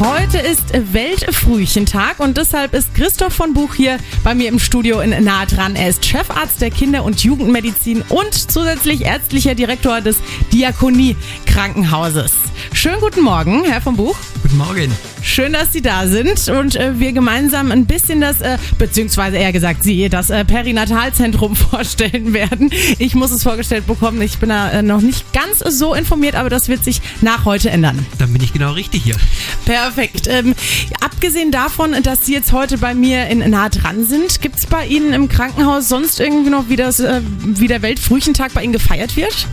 Heute ist Weltfrühchentag und deshalb ist Christoph von Buch hier bei mir im Studio in Nahe dran. Er ist Chefarzt der Kinder- und Jugendmedizin und zusätzlich ärztlicher Direktor des Diakonie Krankenhauses. Schönen guten Morgen, Herr von Buch. Guten Morgen. Schön, dass Sie da sind und äh, wir gemeinsam ein bisschen das, äh, beziehungsweise eher gesagt Sie, das äh, Perinatalzentrum vorstellen werden. Ich muss es vorgestellt bekommen. Ich bin da äh, noch nicht ganz so informiert, aber das wird sich nach heute ändern. Dann bin ich genau richtig hier. Perfekt. Ähm, abgesehen davon, dass Sie jetzt heute bei mir in nah dran sind, gibt es bei Ihnen im Krankenhaus sonst irgendwie noch, wie, das, äh, wie der Weltfrühchentag bei Ihnen gefeiert wird?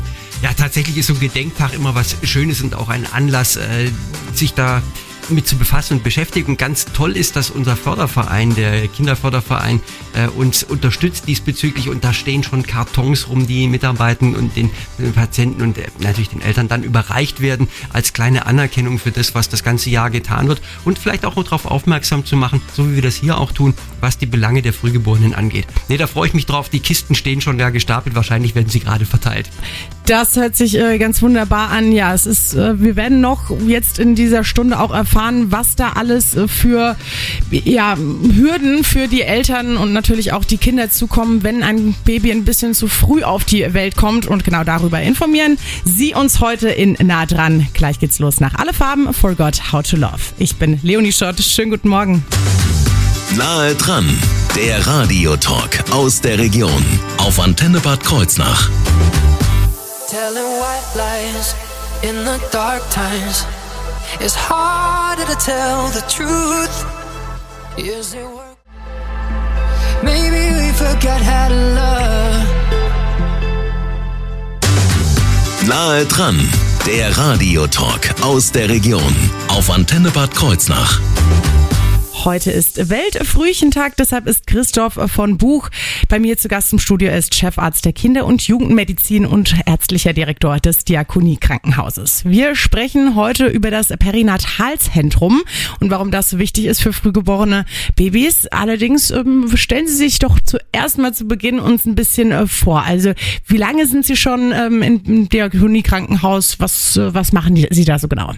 Ja, tatsächlich ist so ein Gedenktag immer was Schönes und auch ein Anlass, äh, sich da mit zu befassen und beschäftigen. Ganz toll ist, dass unser Förderverein, der Kinderförderverein, äh, uns unterstützt diesbezüglich und da stehen schon Kartons rum, die Mitarbeitern und den, den Patienten und äh, natürlich den Eltern dann überreicht werden als kleine Anerkennung für das, was das ganze Jahr getan wird und vielleicht auch darauf aufmerksam zu machen, so wie wir das hier auch tun, was die Belange der Frühgeborenen angeht. Nee, da freue ich mich drauf. Die Kisten stehen schon da gestapelt. Wahrscheinlich werden sie gerade verteilt. Das hört sich äh, ganz wunderbar an. Ja, es ist, äh, wir werden noch jetzt in dieser Stunde auch erfahren, was da alles äh, für ja, Hürden für die Eltern und natürlich auch die Kinder zukommen, wenn ein Baby ein bisschen zu früh auf die Welt kommt und genau darüber informieren. Sie uns heute in Nah dran. Gleich geht's los nach Alle Farben. Forgot How to Love. Ich bin Leonie Schott. Schönen guten Morgen. Nahe dran, der Radiotalk aus der Region auf Antenne Bad Kreuznach. Telling white lies in the dark times. It's harder to tell the truth. Is it work? Maybe we forgot how to love. Nahe dran, der Radiotalk aus der Region auf Antenne Bad Kreuznach. Heute ist Weltfrühchentag, deshalb ist Christoph von Buch bei mir zu Gast im Studio. Er ist Chefarzt der Kinder- und Jugendmedizin und ärztlicher Direktor des Diakonie Krankenhauses. Wir sprechen heute über das Perinatalzentrum und warum das wichtig ist für frühgeborene Babys. Allerdings ähm, stellen Sie sich doch zuerst mal zu Beginn uns ein bisschen äh, vor. Also wie lange sind Sie schon ähm, im Diakonie Krankenhaus? Was, äh, was machen Sie da so genau?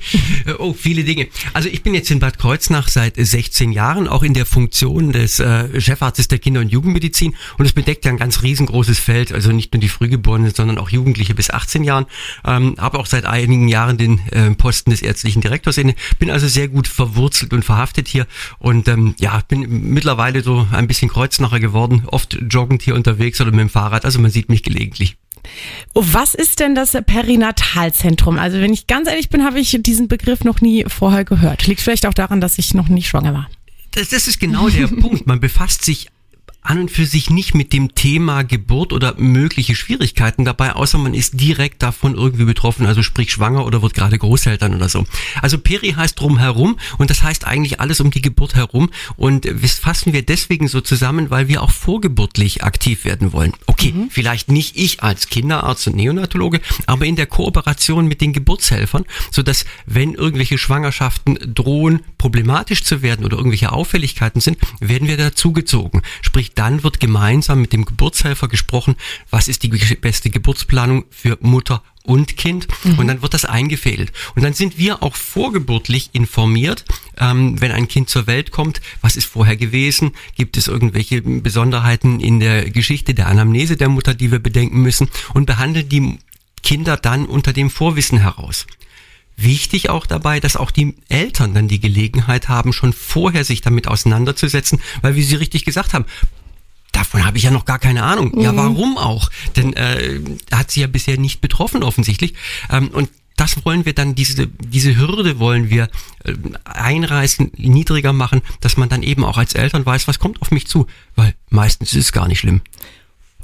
oh, viele Dinge. Also ich bin jetzt in Bad Kreuznach seit 16 Jahren, auch in der Funktion des äh, Chefarztes der Kinder- und Jugendmedizin. Und es bedeckt ja ein ganz riesengroßes Feld, also nicht nur die Frühgeborenen, sondern auch Jugendliche bis 18 Jahren. Ähm, habe auch seit einigen Jahren den äh, Posten des ärztlichen Direktors inne. Bin also sehr gut verwurzelt und verhaftet hier. Und ähm, ja, bin mittlerweile so ein bisschen Kreuznacher geworden, oft joggend hier unterwegs oder mit dem Fahrrad. Also man sieht mich gelegentlich. Was ist denn das Perinatalzentrum? Also wenn ich ganz ehrlich bin, habe ich diesen Begriff noch nie vorher gehört. Liegt vielleicht auch daran, dass ich noch nicht schwanger war. Das, das ist genau der Punkt. Man befasst sich an und für sich nicht mit dem Thema Geburt oder mögliche Schwierigkeiten dabei, außer man ist direkt davon irgendwie betroffen, also sprich schwanger oder wird gerade Großeltern oder so. Also Peri heißt drumherum und das heißt eigentlich alles um die Geburt herum und das fassen wir deswegen so zusammen, weil wir auch vorgeburtlich aktiv werden wollen. Okay, mhm. vielleicht nicht ich als Kinderarzt und Neonatologe, aber in der Kooperation mit den Geburtshelfern, so dass wenn irgendwelche Schwangerschaften drohen, problematisch zu werden oder irgendwelche Auffälligkeiten sind, werden wir dazugezogen. Sprich, dann wird gemeinsam mit dem Geburtshelfer gesprochen, was ist die beste Geburtsplanung für Mutter und Kind mhm. und dann wird das eingefädelt. Und dann sind wir auch vorgeburtlich informiert, ähm, wenn ein Kind zur Welt kommt, was ist vorher gewesen, gibt es irgendwelche Besonderheiten in der Geschichte der Anamnese der Mutter, die wir bedenken müssen und behandeln die Kinder dann unter dem Vorwissen heraus. Wichtig auch dabei, dass auch die Eltern dann die Gelegenheit haben, schon vorher sich damit auseinanderzusetzen, weil wie Sie richtig gesagt haben, Davon habe ich ja noch gar keine Ahnung. Mhm. Ja, warum auch? Denn äh, hat sie ja bisher nicht betroffen offensichtlich. Ähm, und das wollen wir dann, diese, diese Hürde wollen wir äh, einreißen, niedriger machen, dass man dann eben auch als Eltern weiß, was kommt auf mich zu. Weil meistens ist es gar nicht schlimm.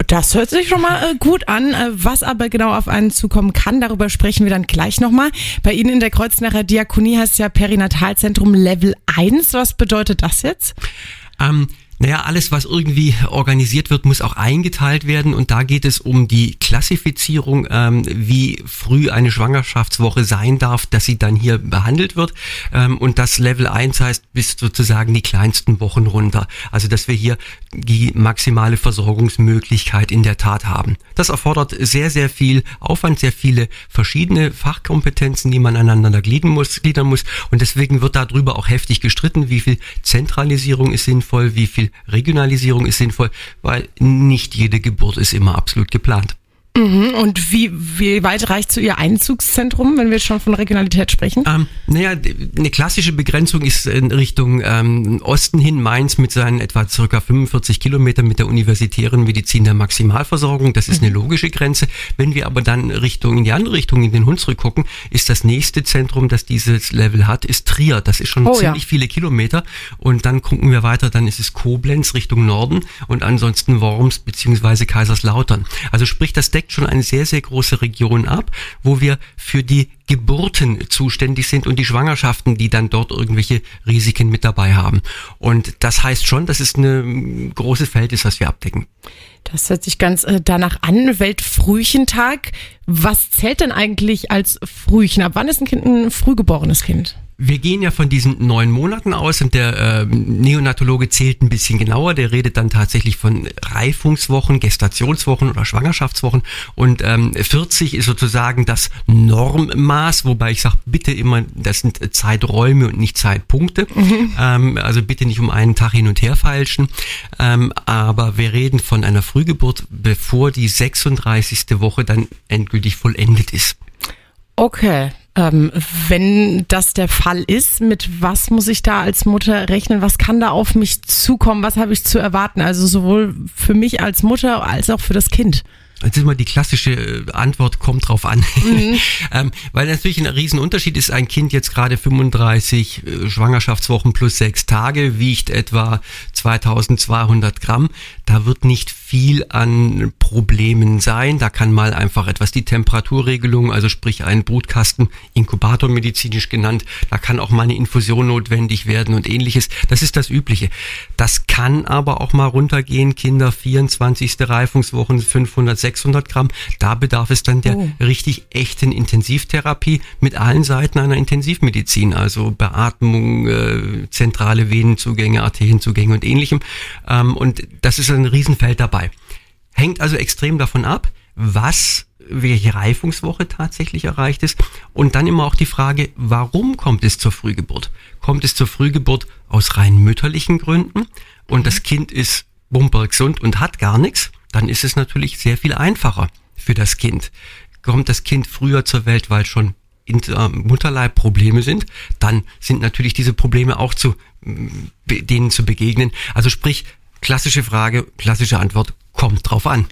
Das hört sich schon mal äh, gut an. Äh, was aber genau auf einen zukommen kann, darüber sprechen wir dann gleich nochmal. Bei Ihnen in der Kreuznacher Diakonie heißt ja Perinatalzentrum Level 1. Was bedeutet das jetzt? Ähm, Naja, alles, was irgendwie organisiert wird, muss auch eingeteilt werden. Und da geht es um die Klassifizierung, ähm, wie früh eine Schwangerschaftswoche sein darf, dass sie dann hier behandelt wird. Ähm, und das Level 1 heißt bis sozusagen die kleinsten Wochen runter. Also, dass wir hier die maximale Versorgungsmöglichkeit in der Tat haben. Das erfordert sehr, sehr viel Aufwand, sehr viele verschiedene Fachkompetenzen, die man aneinander gliedern muss. Gliedern muss. Und deswegen wird darüber auch heftig gestritten, wie viel Zentralisierung ist sinnvoll, wie viel Regionalisierung ist sinnvoll, weil nicht jede Geburt ist immer absolut geplant. Mhm. Und wie, wie weit reicht zu Ihr Einzugszentrum, wenn wir schon von Regionalität sprechen? Ähm, naja, eine klassische Begrenzung ist in Richtung ähm, Osten hin Mainz mit seinen etwa circa 45 Kilometern mit der universitären Medizin der Maximalversorgung. Das ist eine Mhm. logische Grenze. Wenn wir aber dann Richtung in die andere Richtung in den Hunsrück gucken, ist das nächste Zentrum, das dieses Level hat, ist Trier. Das ist schon Oh, ja. ziemlich viele Kilometer. Und dann gucken wir weiter, dann ist es Koblenz Richtung Norden und ansonsten Worms beziehungsweise Kaiserslautern. Also sprich, das deckt schon eine sehr, sehr große Region ab, wo wir für die Geburten zuständig sind und die Schwangerschaften, die dann dort irgendwelche Risiken mit dabei haben. Und das heißt schon, dass es ein großes Feld ist, was wir abdecken. Das hört sich ganz äh, danach an. Weltfrühchentag. Was zählt denn eigentlich als Frühchen? Ab wann ist ein Kind ein frühgeborenes Kind? Wir gehen ja von diesen neun Monaten aus und der äh, Neonatologe zählt ein bisschen genauer. Der redet dann tatsächlich von Reifungswochen, Gestationswochen oder Schwangerschaftswochen. Und ähm, 40 ist sozusagen das Normmaß, wobei ich sage, bitte immer, das sind Zeiträume und nicht Zeitpunkte. Ähm, also bitte nicht um einen Tag hin und her feilschen. Ähm, aber wir reden von einer Frühgeburt, bevor die 36. Woche dann endgültig vollendet ist. Okay. Ähm, wenn das der Fall ist, mit was muss ich da als Mutter rechnen? Was kann da auf mich zukommen? Was habe ich zu erwarten? Also sowohl für mich als Mutter als auch für das Kind. Jetzt ist mal die klassische äh, Antwort, kommt drauf an. ähm, weil natürlich ein Riesenunterschied ist, ein Kind jetzt gerade 35 äh, Schwangerschaftswochen plus sechs Tage, wiegt etwa 2200 Gramm. Da wird nicht viel an Problemen sein. Da kann mal einfach etwas die Temperaturregelung, also sprich ein Brutkasten, Inkubator medizinisch genannt, da kann auch mal eine Infusion notwendig werden und ähnliches. Das ist das Übliche. Das kann aber auch mal runtergehen, Kinder 24. Reifungswochen 500, 600 Gramm. Da bedarf es dann der Oh. richtig echten Intensivtherapie mit allen Seiten einer Intensivmedizin, also Beatmung, äh, zentrale Venenzugänge, Arterienzugänge und ähnlichem. Ähm, und das ist ein Riesenfeld dabei. Hängt also extrem davon ab, was welche Reifungswoche tatsächlich erreicht ist. Und dann immer auch die Frage, warum kommt es zur Frühgeburt? Kommt es zur Frühgeburt aus rein mütterlichen Gründen und das Kind ist bumpergesund und hat gar nichts? Dann ist es natürlich sehr viel einfacher für das Kind. Kommt das Kind früher zur Welt, weil schon in der Mutterleib Probleme sind, dann sind natürlich diese Probleme auch zu denen zu begegnen. Also sprich, klassische Frage, klassische Antwort, kommt drauf an.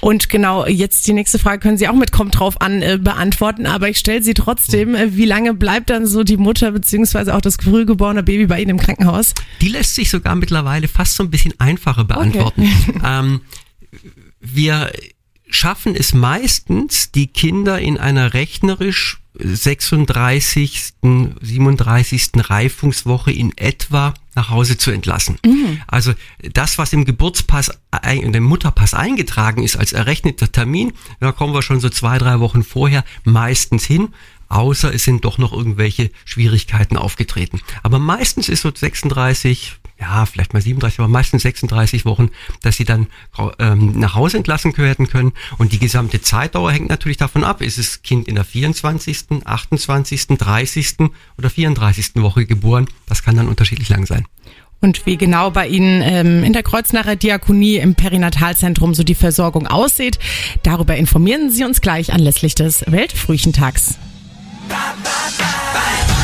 Und genau, jetzt die nächste Frage können Sie auch mit kommt drauf an äh, beantworten, aber ich stelle sie trotzdem. Äh, wie lange bleibt dann so die Mutter beziehungsweise auch das frühgeborene Baby bei Ihnen im Krankenhaus? Die lässt sich sogar mittlerweile fast so ein bisschen einfacher beantworten. Ähm, wir schaffen es meistens, die Kinder in einer rechnerisch 36., 37. Reifungswoche in etwa nach Hause zu entlassen. Also das, was im Geburtspass, in dem Mutterpass eingetragen ist als errechneter Termin, da kommen wir schon so zwei, drei Wochen vorher meistens hin, außer es sind doch noch irgendwelche Schwierigkeiten aufgetreten. Aber meistens ist so 36, ja, vielleicht mal 37, aber meistens 36 Wochen, dass sie dann ähm, nach Hause entlassen werden können. Und die gesamte Zeitdauer hängt natürlich davon ab, ist das Kind in der 24., 28., 30. oder 34. Woche geboren. Das kann dann unterschiedlich lang sein. Und wie genau bei Ihnen ähm, in der Kreuznacher Diakonie im Perinatalzentrum so die Versorgung aussieht, darüber informieren Sie uns gleich anlässlich des Weltfrühchentags. Spaceships fly. Buck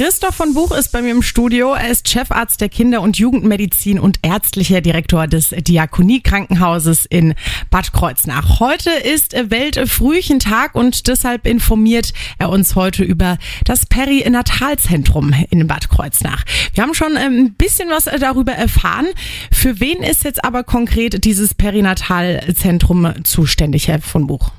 Christoph von Buch ist bei mir im Studio. Er ist Chefarzt der Kinder- und Jugendmedizin und ärztlicher Direktor des Diakonie-Krankenhauses in Bad Kreuznach. Heute ist Weltfrühchentag und deshalb informiert er uns heute über das Perinatalzentrum in Bad Kreuznach. Wir haben schon ähm, ein bisschen was darüber erfahren. Für wen ist jetzt aber konkret dieses Perinatalzentrum zuständig, Herr von Buch?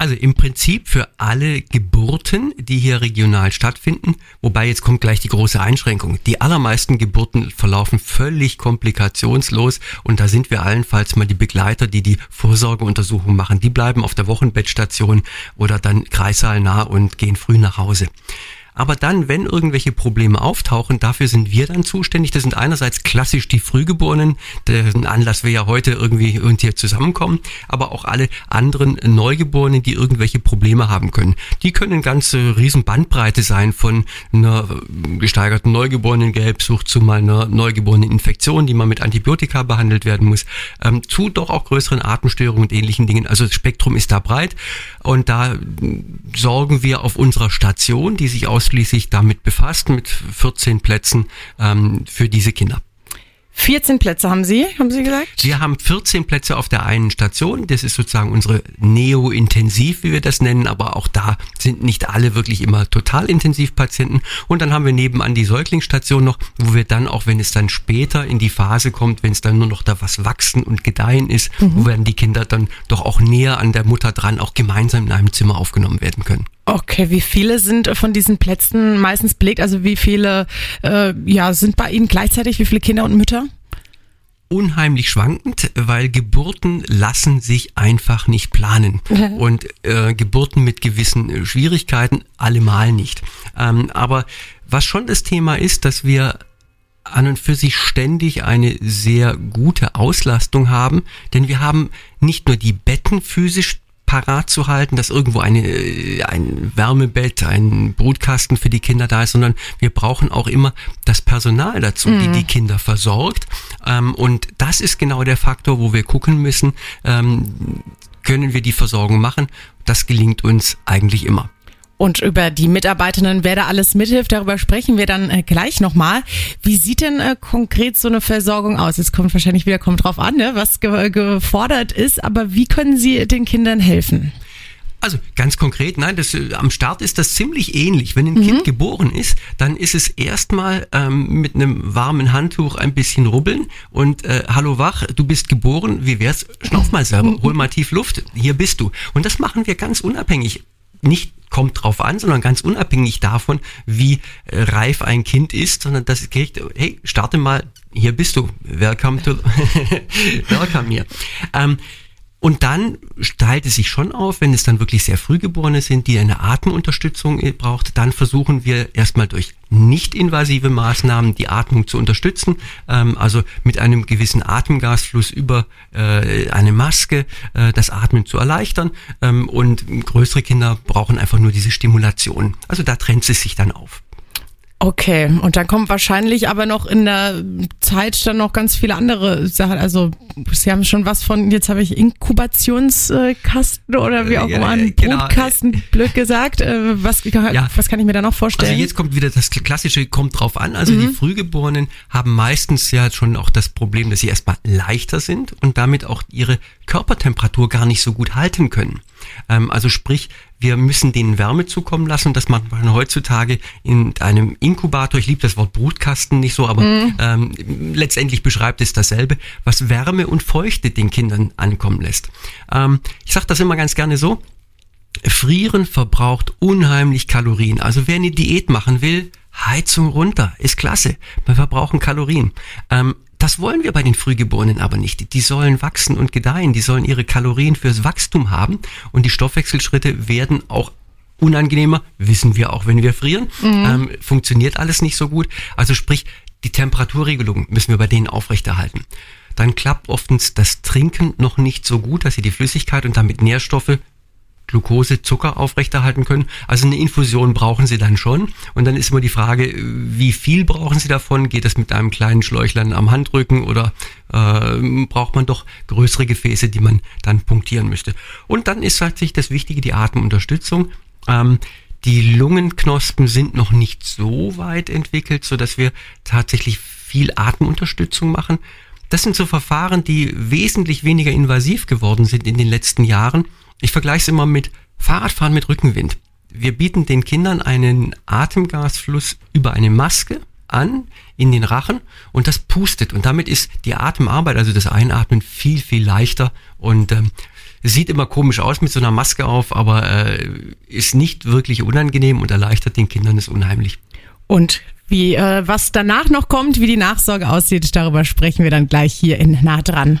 Also im Prinzip für alle Geburten, die hier regional stattfinden, wobei jetzt kommt gleich die große Einschränkung. Die allermeisten Geburten verlaufen völlig komplikationslos und da sind wir allenfalls mal die Begleiter, die die Vorsorgeuntersuchung machen. Die bleiben auf der Wochenbettstation oder dann kreissaalnah und gehen früh nach Hause. Aber dann, wenn irgendwelche Probleme auftauchen, dafür sind wir dann zuständig. Das sind einerseits klassisch die Frühgeborenen, deren Anlass wir ja heute irgendwie und hier zusammenkommen, aber auch alle anderen Neugeborenen, die irgendwelche Probleme haben können. Die können ganze riesen Bandbreite sein von einer gesteigerten Neugeborenen-Gelbsucht zu mal einer neugeborenen Infektion, die man mit Antibiotika behandelt werden muss, ähm, zu doch auch größeren Atemstörungen und ähnlichen Dingen. Also das Spektrum ist da breit und da sorgen wir auf unserer Station, die sich aus ausschließlich damit befasst, mit 14 Plätzen ähm, für diese Kinder. 14 Plätze haben Sie, haben Sie gesagt? Wir haben 14 Plätze auf der einen Station. Das ist sozusagen unsere Neo-Intensiv, wie wir das nennen. Aber auch da sind nicht alle wirklich immer total Intensivpatienten. Und dann haben wir nebenan die Säuglingsstation noch, wo wir dann, auch wenn es dann später in die Phase kommt, wenn es dann nur noch da was wachsen und gedeihen ist, mhm. wo werden die Kinder dann doch auch näher an der Mutter dran, auch gemeinsam in einem Zimmer aufgenommen werden können. Okay, wie viele sind von diesen Plätzen meistens belegt? Also wie viele äh, ja, sind bei Ihnen gleichzeitig? Wie viele Kinder und Mütter? unheimlich schwankend, weil Geburten lassen sich einfach nicht planen. Und äh, Geburten mit gewissen äh, Schwierigkeiten allemal nicht. Ähm, aber was schon das Thema ist, dass wir an und für sich ständig eine sehr gute Auslastung haben, denn wir haben nicht nur die Betten physisch parat zu halten, dass irgendwo eine, äh, ein Wärmebett, ein Brutkasten für die Kinder da ist, sondern wir brauchen auch immer das Personal dazu, mhm. die die Kinder versorgt. Ähm, und das ist genau der Faktor, wo wir gucken müssen, ähm, können wir die Versorgung machen. Das gelingt uns eigentlich immer. Und über die Mitarbeitenden, wer da alles mithilft, darüber sprechen wir dann äh, gleich nochmal. Wie sieht denn äh, konkret so eine Versorgung aus? Jetzt kommt wahrscheinlich wieder, kommt drauf an, ne, was ge gefordert ist, aber wie können Sie den Kindern helfen? Also ganz konkret, nein, das, äh, am Start ist das ziemlich ähnlich. Wenn ein mhm. Kind geboren ist, dann ist es erstmal ähm, mit einem warmen Handtuch ein bisschen rubbeln und äh, hallo wach, du bist geboren, wie wär's? Schnauf mal selber, hol mal tief Luft, hier bist du. Und das machen wir ganz unabhängig nicht kommt drauf an, sondern ganz unabhängig davon, wie äh, reif ein Kind ist, sondern das kriegt, hey, starte mal, hier bist du, welcome to, welcome hier. Ähm, und dann teilt es sich schon auf, wenn es dann wirklich sehr Frühgeborene sind, die eine Atemunterstützung äh, braucht, dann versuchen wir erstmal durch nicht-invasive Maßnahmen die Atmung zu unterstützen, ähm, also mit einem gewissen Atemgasfluss über äh, eine Maske äh, das Atmen zu erleichtern ähm, und größere Kinder brauchen einfach nur diese Stimulation. Also da trennt es sich dann auf. Okay, und dann kommt wahrscheinlich aber noch in der Zeit dann noch ganz viele andere Sachen. Also Sie haben schon was von, jetzt habe ich Inkubationskasten oder wie auch immer, einen genau. Brutkasten, blöd gesagt. Äh, was, ja. was kann ich mir da noch vorstellen? Also jetzt kommt wieder das Klassische, kommt drauf an. Also mhm. die Frühgeborenen haben meistens ja schon auch das Problem, dass sie erstmal leichter sind und damit auch ihre Körpertemperatur gar nicht so gut halten können. Ähm, also sprich, wir müssen denen Wärme zukommen lassen. Das macht man heutzutage in einem Inkubator. Ich liebe das Wort Brutkasten nicht so, aber mm. ähm, letztendlich beschreibt es dasselbe, was Wärme und Feuchte den Kindern ankommen lässt. Ähm, ich sage das immer ganz gerne so. Frieren verbraucht unheimlich Kalorien. Also wer eine Diät machen will, Heizung runter, ist klasse. Wir verbrauchen Kalorien. Ähm, das wollen wir bei den Frühgeborenen aber nicht. Die sollen wachsen und gedeihen, die sollen ihre Kalorien fürs Wachstum haben und die Stoffwechselschritte werden auch unangenehmer, wissen wir auch, wenn wir frieren. Mhm. Ähm, funktioniert alles nicht so gut. Also sprich, die Temperaturregelung müssen wir bei denen aufrechterhalten. Dann klappt oftens das Trinken noch nicht so gut, dass sie die Flüssigkeit und damit Nährstoffe Glucose, Zucker aufrechterhalten können. Also eine Infusion brauchen Sie dann schon. Und dann ist immer die Frage, wie viel brauchen Sie davon? Geht das mit einem kleinen Schläuchlein am Handrücken oder äh, braucht man doch größere Gefäße, die man dann punktieren müsste? Und dann ist tatsächlich das Wichtige die Atemunterstützung. Ähm, Die Lungenknospen sind noch nicht so weit entwickelt, so dass wir tatsächlich viel Atemunterstützung machen. Das sind so Verfahren, die wesentlich weniger invasiv geworden sind in den letzten Jahren. Ich vergleiche es immer mit Fahrradfahren mit Rückenwind. Wir bieten den Kindern einen Atemgasfluss über eine Maske an in den Rachen und das pustet und damit ist die Atemarbeit, also das Einatmen viel, viel leichter und ähm, sieht immer komisch aus mit so einer Maske auf, aber äh, ist nicht wirklich unangenehm und erleichtert den Kindern es unheimlich. Und wie äh, was danach noch kommt, wie die Nachsorge aussieht, darüber sprechen wir dann gleich hier in Nah dran.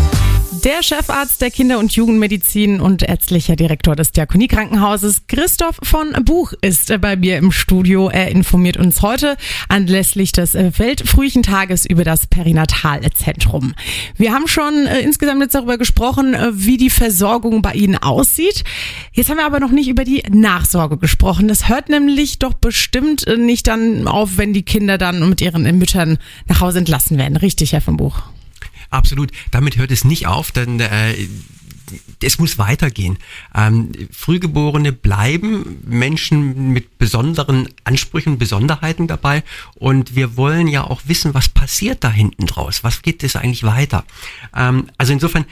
Der Chefarzt der Kinder- und Jugendmedizin und ärztlicher Direktor des Diakoniekrankenhauses, Christoph von Buch, ist bei mir im Studio. Er informiert uns heute anlässlich des Weltfrühchentages über das Perinatalzentrum. Wir haben schon äh, insgesamt jetzt darüber gesprochen, äh, wie die Versorgung bei Ihnen aussieht. Jetzt haben wir aber noch nicht über die Nachsorge gesprochen. Das hört nämlich doch bestimmt äh, nicht dann auf, wenn die Kinder dann mit ihren Müttern nach Hause entlassen werden. Richtig, Herr von Buch? Absolut. Damit hört es nicht auf, denn äh, es muss weitergehen. Ähm, Frühgeborene bleiben Menschen mit besonderen Ansprüchen, Besonderheiten dabei und wir wollen ja auch wissen, was passiert da hinten draus, was geht es eigentlich weiter. Ähm, also insofern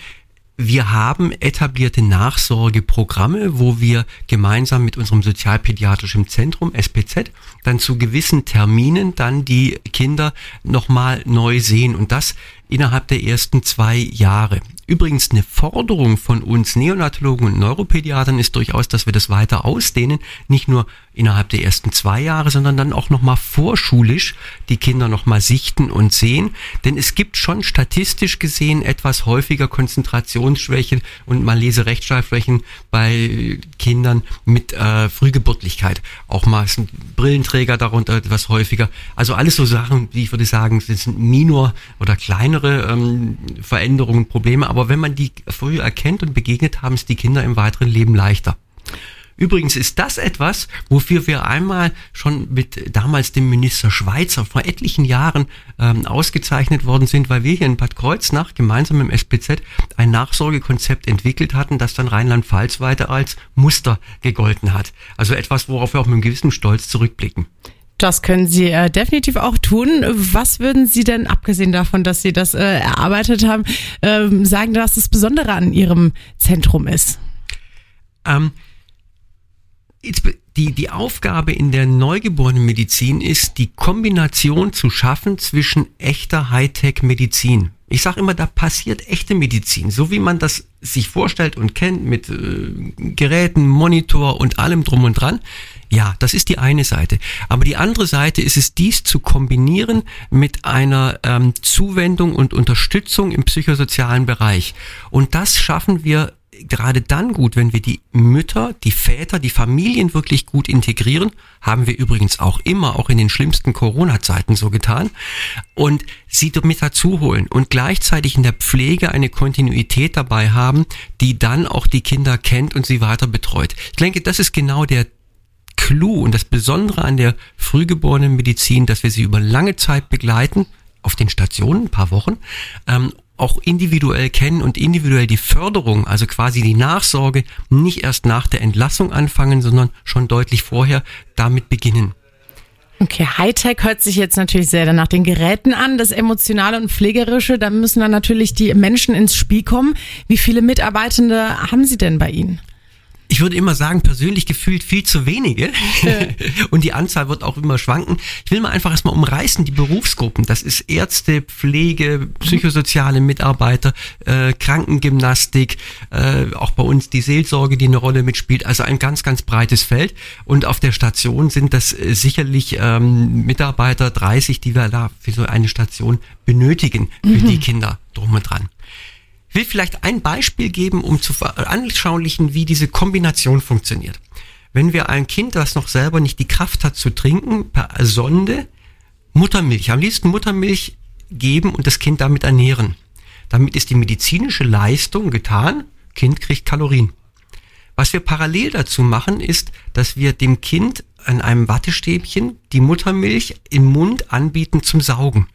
wir haben etablierte Nachsorgeprogramme, wo wir gemeinsam mit unserem Sozialpädiatrischen Zentrum SPZ dann zu gewissen Terminen dann die Kinder nochmal neu sehen und das innerhalb der ersten zwei Jahre. Übrigens eine Forderung von uns Neonatologen und Neuropädiatern ist durchaus, dass wir das weiter ausdehnen, nicht nur innerhalb der ersten zwei Jahre, sondern dann auch nochmal vorschulisch die Kinder nochmal sichten und sehen. Denn es gibt schon statistisch gesehen etwas häufiger Konzentrationsschwäche und mal Leserechtschreibschwächen bei Kindern mit äh, Frühgeburtlichkeit. Auch mal sind Brillenträger darunter etwas häufiger. Also alles so Sachen, die ich würde sagen, sind minor oder kleinere ähm, Veränderungen, Probleme, aber wenn man die früh erkennt und begegnet, haben es die Kinder im weiteren Leben leichter. Übrigens ist das etwas, wofür wir einmal schon mit damals dem Minister Schweizer vor etlichen Jahren ähm, ausgezeichnet worden sind, weil wir hier in Bad Kreuznach gemeinsam im SPZ ein Nachsorgekonzept entwickelt hatten, das dann Rheinland-Pfalz weiter als Muster gegolten hat. Also etwas, worauf wir auch mit einem gewissen Stolz zurückblicken. Das können Sie äh, definitiv auch tun. Was würden Sie denn, abgesehen davon, dass Sie das äh, erarbeitet haben, ähm, sagen, dass das Besondere an Ihrem Zentrum ist? Ähm, die, die Aufgabe in der Neugeborenenmedizin ist, die Kombination zu schaffen zwischen echter Hightech-Medizin. Ich sage immer, da passiert echte Medizin, so wie man das sich vorstellt und kennt mit äh, Geräten, Monitor und allem drum und dran. Ja, das ist die eine Seite. Aber die andere Seite ist es, dies zu kombinieren mit einer ähm, Zuwendung und Unterstützung im psychosozialen Bereich. Und das schaffen wir gerade dann gut, wenn wir die Mütter, die Väter, die Familien wirklich gut integrieren, haben wir übrigens auch immer, auch in den schlimmsten Corona-Zeiten so getan, und sie mit dazu holen und gleichzeitig in der Pflege eine Kontinuität dabei haben, die dann auch die Kinder kennt und sie weiter betreut. Ich denke, das ist genau der Clou und das Besondere an der frühgeborenen Medizin, dass wir sie über lange Zeit begleiten, auf den Stationen, ein paar Wochen, ähm, auch individuell kennen und individuell die Förderung, also quasi die Nachsorge, nicht erst nach der Entlassung anfangen, sondern schon deutlich vorher damit beginnen. Okay, Hightech hört sich jetzt natürlich sehr nach den Geräten an, das Emotionale und Pflegerische, da müssen dann natürlich die Menschen ins Spiel kommen. Wie viele Mitarbeitende haben Sie denn bei Ihnen? Ich würde immer sagen, persönlich gefühlt viel zu wenige. und die Anzahl wird auch immer schwanken. Ich will mal einfach erstmal umreißen, die Berufsgruppen. Das ist Ärzte, Pflege, psychosoziale Mitarbeiter, äh, Krankengymnastik, äh, auch bei uns die Seelsorge, die eine Rolle mitspielt. Also ein ganz, ganz breites Feld. Und auf der Station sind das äh, sicherlich ähm, Mitarbeiter 30, die wir da für so eine Station benötigen, für mhm. die Kinder drum und dran. Ich will vielleicht ein Beispiel geben, um zu veranschaulichen, wie diese Kombination funktioniert. Wenn wir ein Kind, das noch selber nicht die Kraft hat zu trinken, per Sonde Muttermilch, am liebsten Muttermilch geben und das Kind damit ernähren. Damit ist die medizinische Leistung getan, Kind kriegt Kalorien. Was wir parallel dazu machen, ist, dass wir dem Kind an einem Wattestäbchen die Muttermilch im Mund anbieten zum Saugen.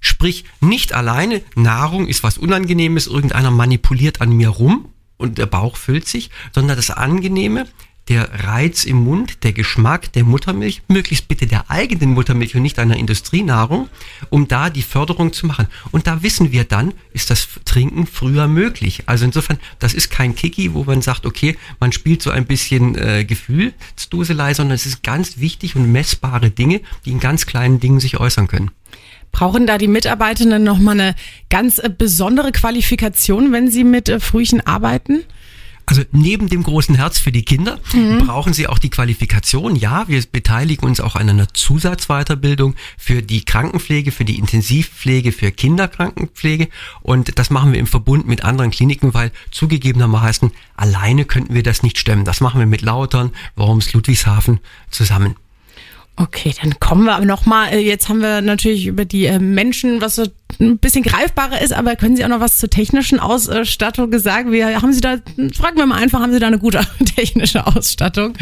Sprich, nicht alleine Nahrung ist was Unangenehmes, irgendeiner manipuliert an mir rum und der Bauch füllt sich, sondern das Angenehme, der Reiz im Mund, der Geschmack der Muttermilch, möglichst bitte der eigenen Muttermilch und nicht einer Industrienahrung, um da die Förderung zu machen. Und da wissen wir dann, ist das Trinken früher möglich. Also insofern, das ist kein Kiki, wo man sagt, okay, man spielt so ein bisschen äh, Gefühlsduselei, sondern es ist ganz wichtig und messbare Dinge, die in ganz kleinen Dingen sich äußern können. Brauchen da die Mitarbeitenden nochmal eine ganz äh, besondere Qualifikation, wenn sie mit äh, Frühchen arbeiten? Also neben dem großen Herz für die Kinder brauchen sie auch die Qualifikation. Ja, wir beteiligen uns auch an einer Zusatzweiterbildung für die Krankenpflege, für die Intensivpflege, für Kinderkrankenpflege. Und das machen wir im Verbund mit anderen Kliniken, weil zugegebenermaßen alleine könnten wir das nicht stemmen. Das machen wir mit Lautern, Worms, Ludwigshafen zusammen. Okay, dann kommen wir aber nochmal. Jetzt haben wir natürlich über die äh, Menschen, was so ein bisschen greifbarer ist, aber können Sie auch noch was zur technischen Ausstattung gesagt? Wie, haben Sie da, fragen wir mal einfach, haben Sie da eine gute technische Ausstattung?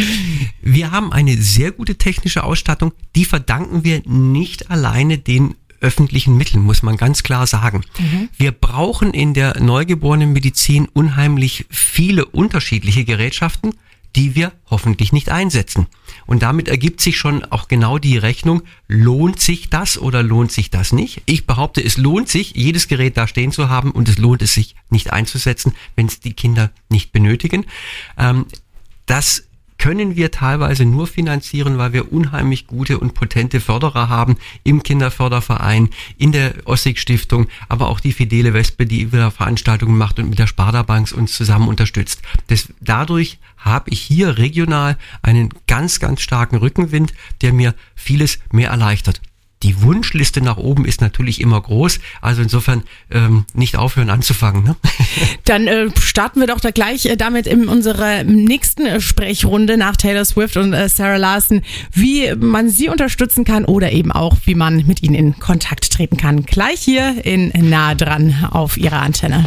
Wir haben eine sehr gute technische Ausstattung. Die verdanken wir nicht alleine den öffentlichen Mitteln, muss man ganz klar sagen. Wir brauchen in der neugeborenen Medizin unheimlich viele unterschiedliche Gerätschaften, die wir hoffentlich nicht einsetzen. Und damit ergibt sich schon auch genau die Rechnung, lohnt sich das oder lohnt sich das nicht? Ich behaupte, es lohnt sich, jedes Gerät da stehen zu haben und es lohnt es sich nicht einzusetzen, wenn es die Kinder nicht benötigen. Ähm, das können wir teilweise nur finanzieren, weil wir unheimlich gute und potente Förderer haben im Kinderförderverein, in der Ossig Stiftung, aber auch die Fidele Wespe, die wieder Veranstaltungen macht und mit der Sparda Bank uns zusammen unterstützt. Das, dadurch habe ich hier regional einen ganz, ganz starken Rückenwind, der mir vieles mehr erleichtert. Die Wunschliste nach oben ist natürlich immer groß, also insofern ähm, nicht aufhören anzufangen. Ne? Dann äh, starten wir doch da gleich äh, damit in unserer nächsten äh, Sprechrunde nach Taylor Swift und äh, Sarah Larson, wie man sie unterstützen kann oder eben auch, wie man mit ihnen in Kontakt treten kann. Gleich hier in Nah dran auf ihrer Antenne.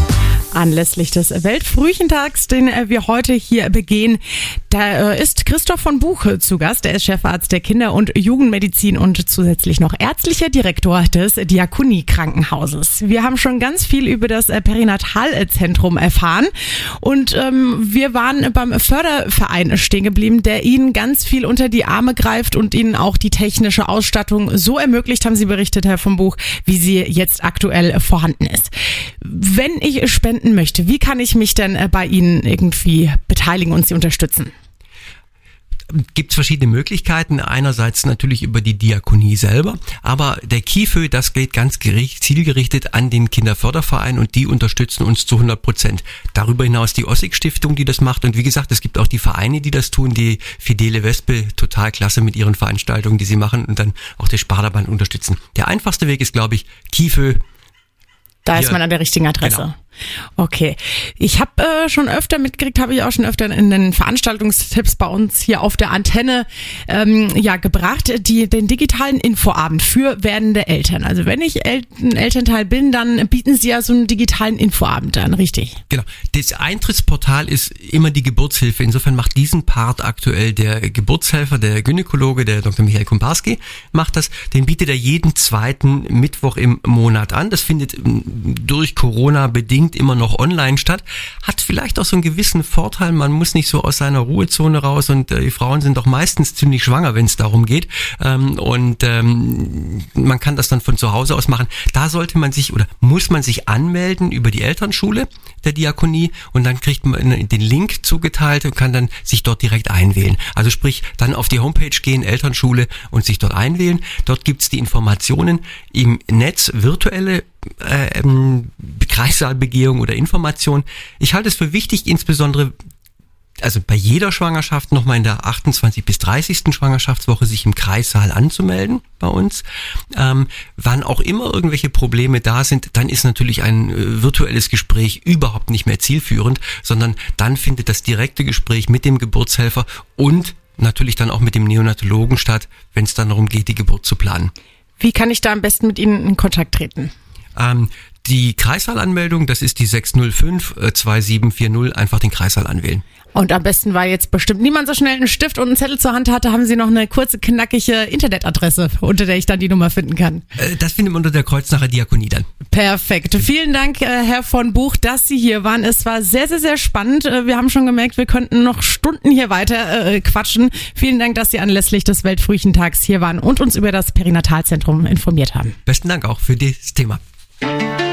Anlässlich des Weltfrühchentags, den äh, wir heute hier begehen, da äh, ist Christoph von Buche zu Gast. Er ist Chefarzt der Kinder- und Jugendmedizin und zusätzlich noch ärztlicher Direktor des Diakonie-Krankenhauses. Wir haben schon ganz viel über das äh, Perinatalzentrum erfahren und ähm, wir waren beim Förderverein stehen geblieben, der Ihnen ganz viel unter die Arme greift und Ihnen auch die technische Ausstattung so ermöglicht, haben Sie berichtet, Herr von Buch, wie sie jetzt aktuell vorhanden ist. Wenn ich spenden möchte, wie kann ich mich denn äh, bei Ihnen irgendwie beteiligen und Sie unterstützen? gibt es verschiedene Möglichkeiten. Einerseits natürlich über die Diakonie selber, aber der KIFÖ, das geht ganz gericht, zielgerichtet an den Kinderförderverein und die unterstützen uns zu 100 Prozent. Darüber hinaus die Ossig Stiftung, die das macht und wie gesagt, es gibt auch die Vereine, die das tun, die Fidele Wespe, total klasse mit ihren Veranstaltungen, die sie machen und dann auch der Sparda-Band unterstützen. Der einfachste Weg ist, glaube ich, KIFÖ. Da ist man an der richtigen Adresse. Genau. Okay. Ich habe äh, schon öfter mitgekriegt, habe ich auch schon öfter in den Veranstaltungstipps bei uns hier auf der Antenne ähm, ja gebracht, die, den digitalen Infoabend für werdende Eltern. Also wenn ich El ein Elternteil bin, dann bieten sie ja so einen digitalen Infoabend an, richtig? Genau. Das Eintrittsportal ist immer die Geburtshilfe. Insofern macht diesen Part aktuell der Geburtshelfer, der Gynäkologe, der Dr. Michael Kumparski, macht das. Den bietet er jeden zweiten Mittwoch im Monat an. Das findet durch Corona bedingt immer noch online statt. Hat vielleicht auch so einen gewissen Vorteil. Man muss nicht so aus seiner Ruhezone raus und äh, die Frauen sind doch meistens ziemlich schwanger, wenn es darum geht. Ähm, und ähm, man kann das dann von zu Hause aus machen. Da sollte man sich oder muss man sich anmelden über die Elternschule der Diakonie und dann kriegt man den Link zugeteilt und kann dann sich dort direkt einwählen. Also sprich, dann auf die Homepage gehen, Elternschule und sich dort einwählen. Dort gibt's die Informationen im Netz, virtuelle äh, ähm, Kreissaalbegehung oder Information. Ich halte es für wichtig, insbesondere also bei jeder Schwangerschaft nochmal in der 28 bis 30. Schwangerschaftswoche sich im Kreissaal anzumelden bei uns. Ähm, wann auch immer irgendwelche Probleme da sind, dann ist natürlich ein äh, virtuelles Gespräch überhaupt nicht mehr zielführend, sondern dann findet das direkte Gespräch mit dem Geburtshelfer und natürlich dann auch mit dem Neonatologen statt, wenn es dann darum geht, die Geburt zu planen. Wie kann ich da am besten mit Ihnen in Kontakt treten? Ähm, die Kreissaalanmeldung, das ist die 605 äh, 2740, einfach den Kreissaal anwählen. Und am besten war jetzt bestimmt niemand so schnell einen Stift und einen Zettel zur Hand hatte, haben Sie noch eine kurze, knackige Internetadresse, unter der ich dann die Nummer finden kann. Äh, das findet man unter der Kreuznacher Diakonie dann. Perfekt. Vielen Dank, äh, Herr von Buch, dass Sie hier waren. Es war sehr, sehr, sehr spannend. Wir haben schon gemerkt, wir könnten noch Stunden hier weiter quatschen. Vielen Dank, dass Sie anlässlich des Weltfrühchentags hier waren und uns über das Perinatalzentrum informiert haben. Besten Dank auch für das Thema. Thank you.